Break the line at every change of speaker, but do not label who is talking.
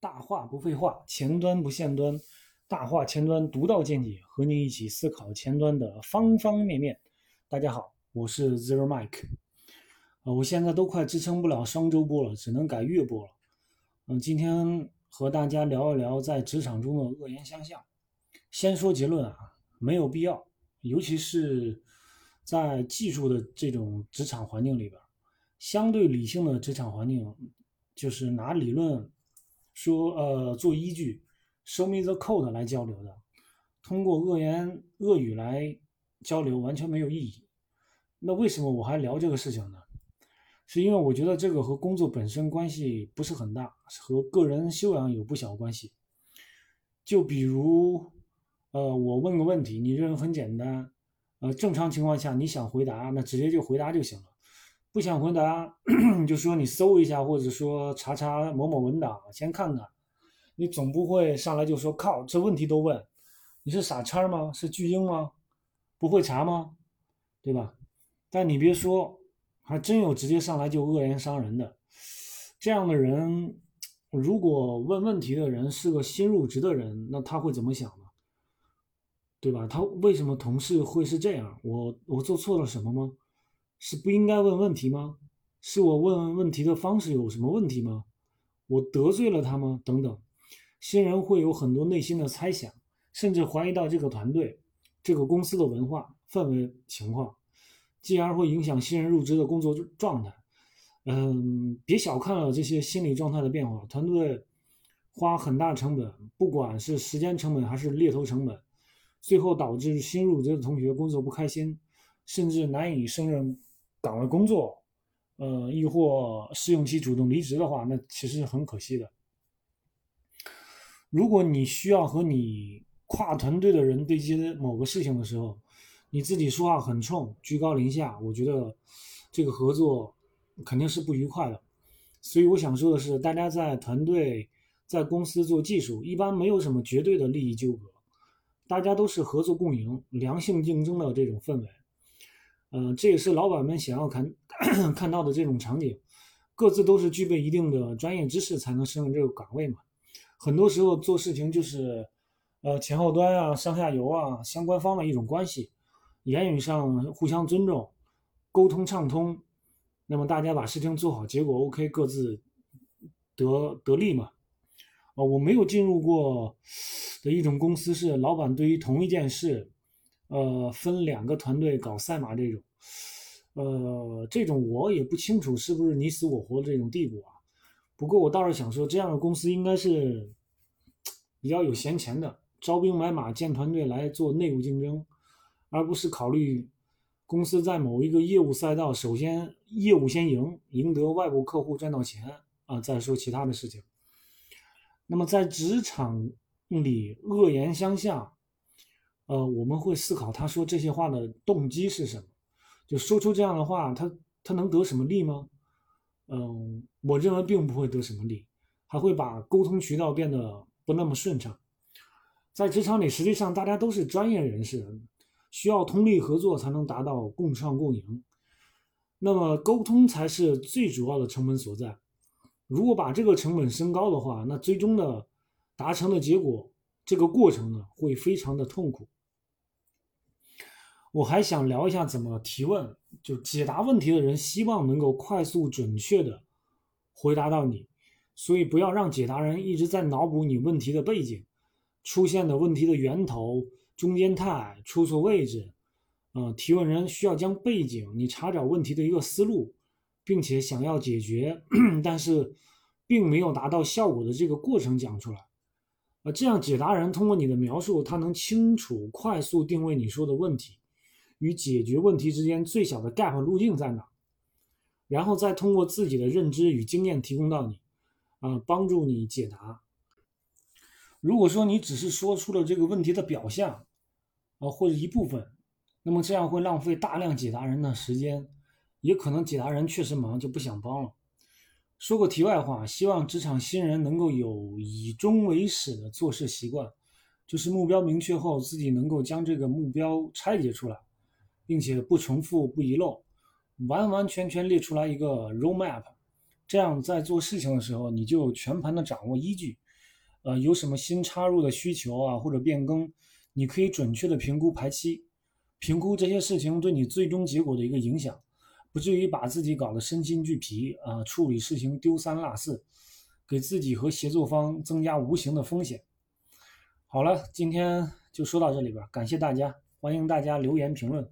大话不废话，前端不限端，大话前端独到见解，和您一起思考前端的方方面面。大家好，我是 Zero Mike。呃，我现在都快支撑不了双周播了，只能改月播了。嗯，今天和大家聊一聊在职场中的恶言相向。先说结论啊，没有必要，尤其是在技术的这种职场环境里边，相对理性的职场环境，就是拿理论说呃做依据，show me the code 来交流的，通过恶言恶语来交流完全没有意义。那为什么我还聊这个事情呢？是因为我觉得这个和工作本身关系不是很大，和个人修养有不小关系。就比如。呃，我问个问题，你认为很简单。呃，正常情况下，你想回答，那直接就回答就行了。不想回答，就说你搜一下，或者说查查某某文档，先看看。你总不会上来就说靠，这问题都问，你是傻叉吗？是巨婴吗？不会查吗？对吧？但你别说，还真有直接上来就恶言伤人的。这样的人，如果问问题的人是个新入职的人，那他会怎么想呢？对吧？他为什么同事会是这样？我我做错了什么吗？是不应该问问题吗？是我问问题的方式有什么问题吗？我得罪了他吗？等等，新人会有很多内心的猜想，甚至怀疑到这个团队、这个公司的文化氛围情况，进而会影响新人入职的工作状态。嗯，别小看了这些心理状态的变化，团队花很大成本，不管是时间成本还是猎头成本。最后导致新入职的同学工作不开心，甚至难以胜任岗位工作，呃，亦或试用期主动离职的话，那其实是很可惜的。如果你需要和你跨团队的人对接某个事情的时候，你自己说话很冲，居高临下，我觉得这个合作肯定是不愉快的。所以我想说的是，大家在团队、在公司做技术，一般没有什么绝对的利益纠葛。大家都是合作共赢、良性竞争的这种氛围，嗯，这也是老板们想要看 看到的这种场景。各自都是具备一定的专业知识才能胜任这个岗位嘛。很多时候做事情就是，呃，前后端啊、上下游啊、相关方的一种关系，言语上互相尊重，沟通畅通，那么大家把事情做好，结果 OK，各自得得利嘛。啊，我没有进入过的一种公司是老板对于同一件事，呃，分两个团队搞赛马这种，呃，这种我也不清楚是不是你死我活的这种地步啊。不过我倒是想说，这样的公司应该是比较有闲钱的，招兵买马建团队来做内部竞争，而不是考虑公司在某一个业务赛道，首先业务先赢，赢得外部客户赚到钱啊，再说其他的事情。那么在职场里恶言相向，呃，我们会思考他说这些话的动机是什么？就说出这样的话，他他能得什么利吗？嗯，我认为并不会得什么利，还会把沟通渠道变得不那么顺畅。在职场里，实际上大家都是专业人士，需要通力合作才能达到共创共赢。那么沟通才是最主要的成本所在。如果把这个成本升高的话，那最终的达成的结果，这个过程呢会非常的痛苦。我还想聊一下怎么提问，就解答问题的人希望能够快速准确的回答到你，所以不要让解答人一直在脑补你问题的背景、出现的问题的源头、中间态、出错位置。呃，提问人需要将背景、你查找问题的一个思路。并且想要解决，但是并没有达到效果的这个过程讲出来，啊，这样解答人通过你的描述，他能清楚、快速定位你说的问题与解决问题之间最小的 gap 路径在哪，然后再通过自己的认知与经验提供到你，啊，帮助你解答。如果说你只是说出了这个问题的表象，啊，或者一部分，那么这样会浪费大量解答人的时间。也可能解答人确实忙，就不想帮了。说个题外话，希望职场新人能够有以终为始的做事习惯，就是目标明确后，自己能够将这个目标拆解出来，并且不重复、不遗漏，完完全全列出来一个 roadmap，这样在做事情的时候，你就全盘的掌握依据，呃，有什么新插入的需求啊，或者变更，你可以准确的评估排期，评估这些事情对你最终结果的一个影响，不至于把自己搞得身心俱疲啊，处理事情丢三落四，给自己和协作方增加无形的风险。好了，今天就说到这里边，感谢大家，欢迎大家留言评论。